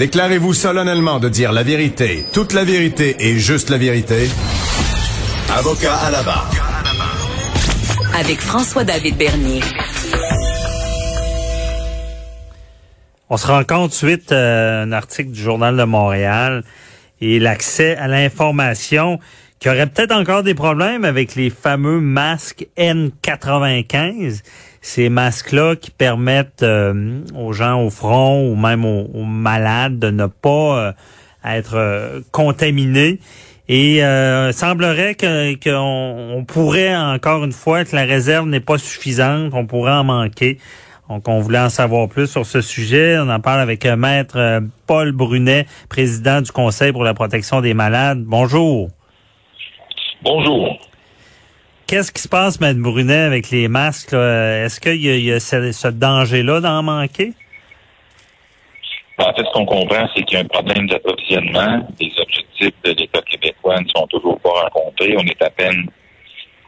Déclarez-vous solennellement de dire la vérité, toute la vérité et juste la vérité. Avocat à la barre. Avec François-David Bernier. On se rend compte suite à un article du Journal de Montréal et l'accès à l'information qu'il y aurait peut-être encore des problèmes avec les fameux masques N95. Ces masques-là qui permettent euh, aux gens au front ou même aux, malades de ne pas euh, être euh, contaminés. Et semblerait qu'on on pourrait encore une fois que la réserve n'est pas suffisante, qu'on pourrait en manquer. Donc, on voulait en savoir plus sur ce sujet. On en parle avec Maître Paul Brunet, président du Conseil pour la protection des malades. Bonjour. Bonjour. Qu'est-ce qui se passe, Mme Brunet, avec les masques? Est-ce qu'il y, a, ce, danger-là d'en manquer? Ben, en fait, ce qu'on comprend, c'est qu'il y a un problème d'approvisionnement. Les objectifs de l'État québécois ne sont toujours pas rencontrés. On est à peine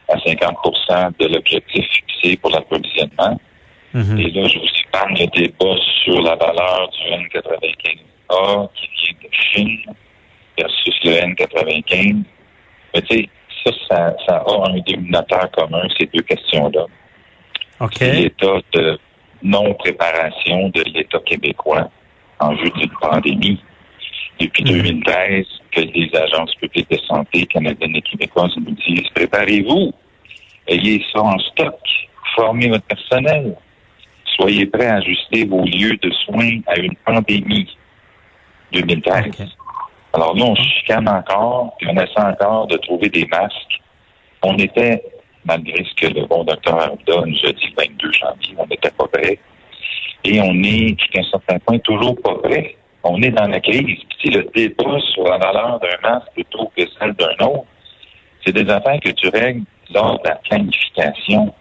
à 50% de l'objectif fixé pour l'approvisionnement. Mhm. Et là, je vous épargne le débat sur la valeur du N95A qui vient de Chine versus le N95. Mais tu sais, ça, ça, a un dénominateur commun, ces deux questions-là. L'état de non-préparation de l'État québécois en vue d'une pandémie. Depuis 2013, mhm. que les agences publiques de santé canadiennes et québécoises nous disent préparez-vous, ayez ça en stock, formez votre personnel, soyez prêts à ajuster vos lieux de soins à une pandémie. 2013. Alors nous, on chicane encore, puis on essaie encore de trouver des masques. On était, malgré ce que le bon docteur Arruda nous a le 22 janvier, on n'était pas prêt. Et on est, jusqu'à un certain point, toujours pas prêt. On est dans la crise. Puis le débat sur la valeur d'un masque plutôt que celle d'un autre, c'est des affaires que tu règles lors de la planification,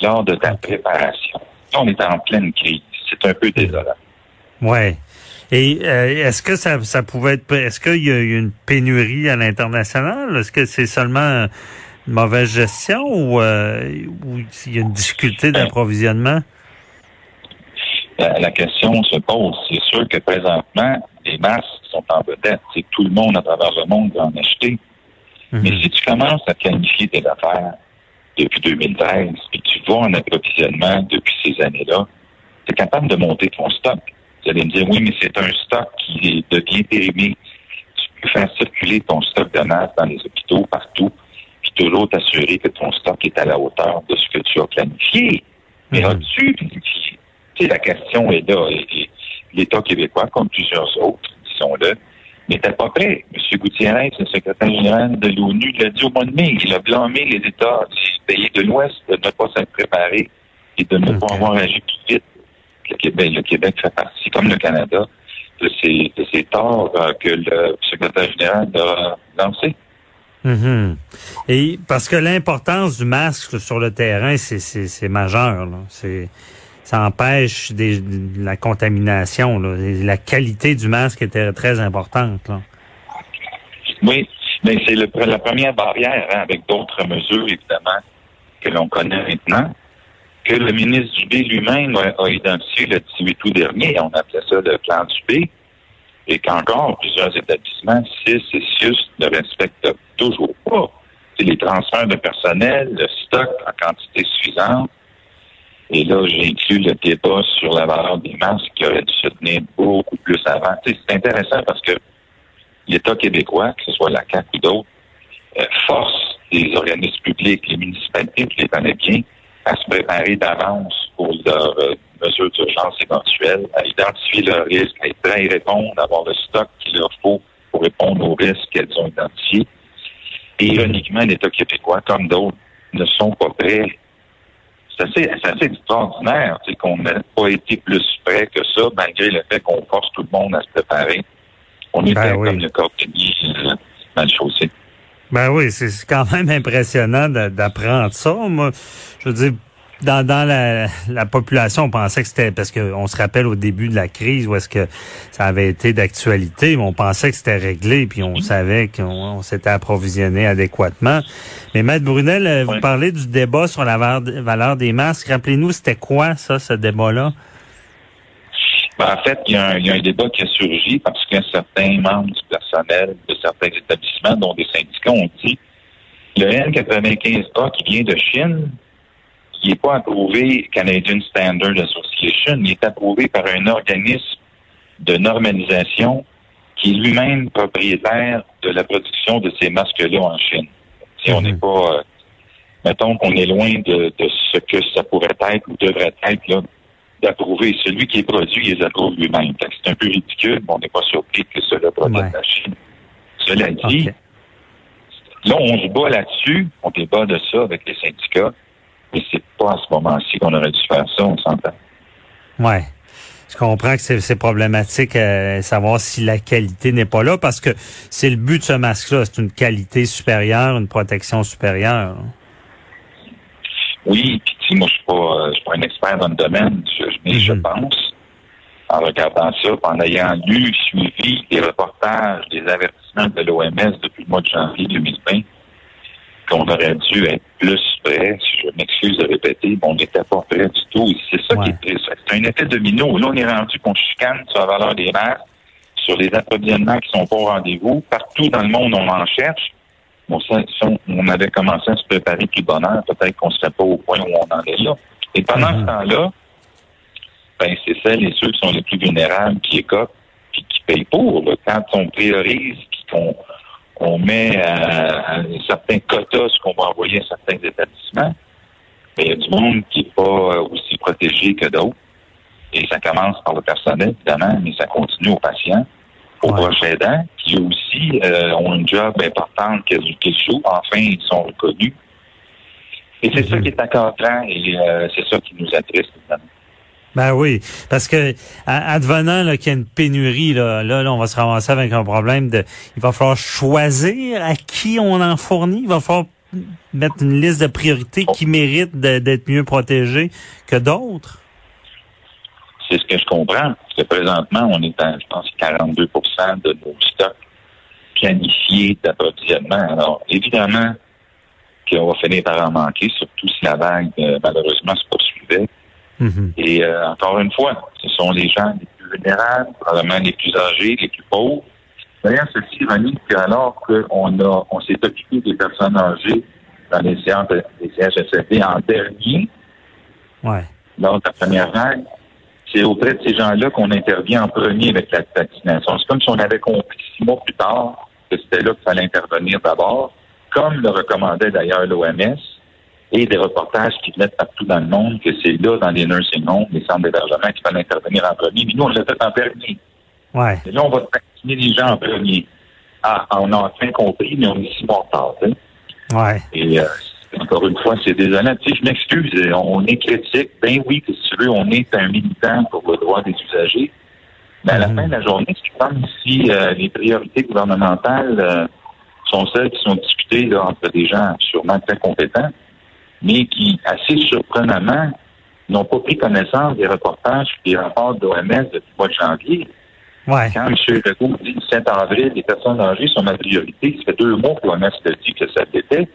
lors de ta préparation. Là, on est en pleine crise. C'est un peu désolant. Ouais. Et euh, est-ce que ça, ça pouvait être, est-ce qu'il y a une pénurie à l'international? Est-ce que c'est seulement une mauvaise gestion ou, euh, ou il y a une difficulté ben, d'approvisionnement? La, question se pose. C'est sûr que présentement, les masques sont en vedette. C'est tout le monde à travers le monde va en acheter. Mhm. Mais si tu commences à planifier tes affaires depuis 2013 et tu vois en approvisionnement depuis ces années-là, tu es capable de monter ton stock. Vous allez me dire, oui, mais c'est un stock qui devient périmé. Tu peux faire circuler ton stock de masse dans les hôpitaux partout, puis toujours t'assurer que ton stock est à la hauteur de ce que tu as planifié. Mais mm as-tu planifié? Tu sais, la question est là. L'État québécois, comme plusieurs autres, disons-le, n'était pas prêt. M. Gutiérrez, le secrétaire général de l'ONU, l'a dit au mois de mai. Il a blâmé les États des pays de l'Ouest de ne pas s'être préparés et de ne pas avoir agi plus vite Québec, le Québec fait partie, comme le Canada, de ces, de ces torts euh, que le secrétaire général a lancé. Mm-hmm. Et parce que l'importance du masque sur le terrain, c'est majeur. C'est ça empêche des, la contamination. Là. La qualité du masque était très importante. Là. Oui, mais c'est la première barrière hein, avec d'autres mesures, évidemment, que l'on connaît maintenant que le ministre Dubé lui-même a, identifié le 18 août dernier. On appelait ça le plan Dubé. Et qu'encore plusieurs établissements, 6 et 6, ne respectent toujours pas. Les transferts de personnel, le stock en quantité suffisante. Et là, j'ai inclus le débat sur la valeur des masques qui aurait dû se tenir beaucoup plus avant. c'est intéressant parce que l'État québécois, que ce soit la CAC ou d'autres, euh, force les organismes publics, les municipalités, les bien, à se préparer d'avance pour leurs euh, mesures d'urgence éventuelles, à identifier leurs risques, à être prêts à y répondre, à avoir le stock qu'il leur faut pour répondre aux risques qu'elles ont identifiés. Et ironiquement, l'État québécois, comme d'autres, ne sont pas prêts. C'est assez, assez, extraordinaire qu'on n'ait pas été plus prêts que ça, malgré le fait qu'on force tout le monde à se préparer. On est ben comme le corps euh, mal chaussé. Ben oui, c'est quand même impressionnant d'apprendre ça. Moi, je veux dire, dans, dans la, la, population, on pensait que c'était parce qu'on se rappelle au début de la crise où est-ce que ça avait été d'actualité, mais on pensait que c'était réglé, puis on savait qu'on s'était approvisionné adéquatement. Mais Maître Brunel, euh, vous parlez du débat sur la valeur des masques. Rappelez-nous, c'était quoi ça, ce débat-là? Ben, en fait, il y, a un, il y, a un, débat qui a surgi parce que certains membres du personnel de certains établissements, dont des syndicats, ont dit le N95A qui vient de Chine, qui n'est pas approuvé Canadian Standard Association, il est approuvé par un organisme de normalisation qui est lui-même propriétaire de la production de ces masques-là en Chine. Si on n'est mhm. pas, euh, mettons qu'on est loin de, de, ce que ça pourrait être ou devrait être là, d'approuver. Celui qui est produit, il les approuve lui-même. C'est un peu ridicule, mais on n'est pas surpris que cela produise la Chine. Cela dit, là, on se bat là-dessus, on débat de ça avec les syndicats, mais c'est pas à ce moment-ci qu'on aurait dû faire ça, on s'entend. Ouais. Je comprends que c'est problématique euh, savoir si la qualité n'est pas là parce que c'est le but de ce masque-là, c'est une qualité supérieure, une protection supérieure. Oui, puis moi je suis pas, euh, je suis pas un expert dans le domaine, mais je mhm. pense, en regardant ça, en ayant lu, suivi les reportages, les avertissements de l'OMS depuis le mois de janvier 2020, qu'on aurait dû être plus prêt. Je m'excuse de répéter, mais on n'était pas prêt du tout. C'est ça qui est triste. C'est un effet domino. Là, on est rendu qu'on chicane sur la valeur des masques, sur les approvisionnements qui sont pas au rendez-vous. Partout dans le monde, on en cherche. Bon, ça, on avait commencé à se préparer plus bonheur, peut-être qu'on ne serait pas au point où on en est là. Et pendant ce mhm. temps-là, ben, c'est celles et ceux qui sont les plus vulnérables qui écopent et qui payent pour. Quand on priorise, qu'on on met à, un certain quota ce qu'on va envoyer à certains établissements, mais il y a du monde qui n'est pas aussi protégé que d'autres. Et ça commence par le personnel, évidemment, mais ça continue aux patients aux proches aidants, qui aussi euh, ont un job important qu'ils jouent. Enfin, ils sont reconnus. Et c'est ça mhm. qui est accadrant et euh, c'est ça qui nous attriste, évidemment. Ben oui, parce que advenant qu'il y a une pénurie, là, là, on va se ramasser avec un problème de. Il va falloir choisir à qui on en fournit. Il va falloir mettre une liste de priorités qui méritent d'être mieux protégées que d'autres. C'est ce que je comprends. Parce que présentement, on est à, je pense, 42 de nos stocks planifiés d'approvisionnement. Alors, évidemment qu'on va finir par en manquer, surtout si la vague, euh, malheureusement, se Mm-hmm. Et euh, encore une fois, ce sont les gens les plus vulnérables, probablement les plus âgés, les plus pauvres. D'ailleurs, c'est ironique qu'alors qu'on a, on s'est occupé des personnes âgées dans les séances des CHSLD en dernier, ouais. lors de la première vague, c'est auprès de ces gens-là qu'on intervient en premier avec la vaccination. C'est comme si on avait compris six mois plus tard que c'était là qu'il fallait intervenir d'abord, comme le recommandait d'ailleurs l'OMS, et des reportages qui venaient partout dans le monde, que c'est là, dans les nursing homes, les centres d'hébergement, qu'il fallait intervenir en premier. Mais nous, on l'a fait en dernier. Ouais. Et là, on va vacciner les gens en premier. Ah, on a enfin compris, mais on est six mois tard. Ouais. Et euh, encore une fois, c'est désolant. Tu sais, je m'excuse, on est critique. Ben oui, que si tu veux, on est un militant pour le droit des usagers. Mais à la mhm. fin de la journée, si euh, les priorités gouvernementales euh, sont celles qui sont discutées là, entre des gens sûrement très compétents, mais qui, assez surprenamment, n'ont pas pris connaissance des reportages et des rapports de l'OMS depuis le mois de janvier. Ouais. Quand M. Legault dit le 7 avril, les personnes âgées sont ma priorité, ça fait deux mois que l'OMS a dit que ça l'était.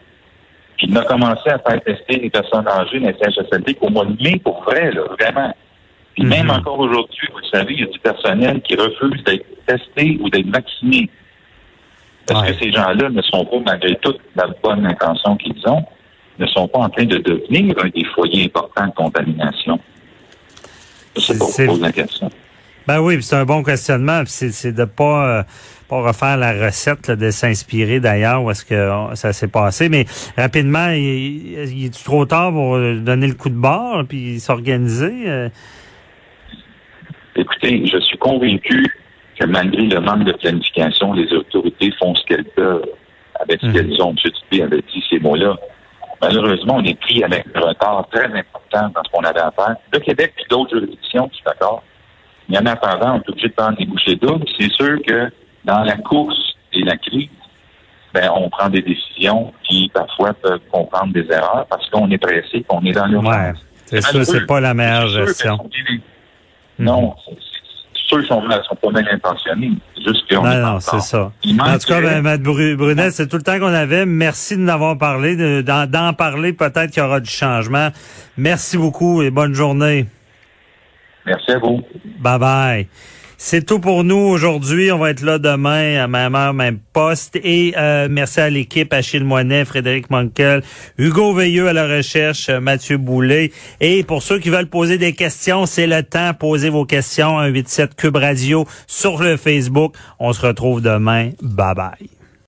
Puis il a commencé à faire tester les personnes âgées dans les CHSLD au mois de mai pour vrai, là, vraiment. Puis même mhm. encore aujourd'hui, vous savez, il y a du personnel qui refuse d'être testé ou d'être vacciné. Parce que ces gens-là ne sont pas, malgré toute la bonne intention qu'ils ont, ne sont pas en train de devenir des foyers importants de contamination. C'est pour poser la question. Ben oui, c'est un bon questionnement. C'est de pas euh, pas refaire la recette, de s'inspirer d'ailleurs où est-ce que ça s'est passé. Mais rapidement, il, est trop tard pour donner le coup de bord puis s'organiser? Euh? Écoutez, je suis convaincu que malgré le manque de planification, les autorités font ce qu'elles peuvent avec ce mmh. qu'elles ont. M. Dupé avait dit ces mots-là. Malheureusement, on est pris avec un retard très important dans ce qu'on avait à faire. Le Québec et d'autres juridictions, je suis d'accord. Mais en attendant, on est obligé de prendre des bouchées doubles. C'est sûr que dans la course et la crise, ben, on prend des décisions qui parfois peuvent comprendre des erreurs parce qu'on est pressé, qu'on est dans l'urgence. Ouais, c'est sûr, c'est pas la meilleure gestion. Non, ceux qui sont, sont pas mal intentionnés. Juste qu'on non, non, c'est ça. En tout cas, ben, Mme Brunet, c'est tout le temps qu'on avait. Merci de nous avoir parlé, d'en parler. Peut-être qu'il y aura du changement. Merci beaucoup et bonne journée. Merci à vous. Bye bye. C'est tout pour nous aujourd'hui. On va être là demain à même heure, même poste. Et euh, merci à l'équipe, Achille Moinet, Frédéric Monkel, Hugo Veilleux à la recherche, Mathieu Boulet. Et pour ceux qui veulent poser des questions, c'est le temps. Posez vos questions. 187 Cube Radio sur le Facebook. On se retrouve demain. Bye bye.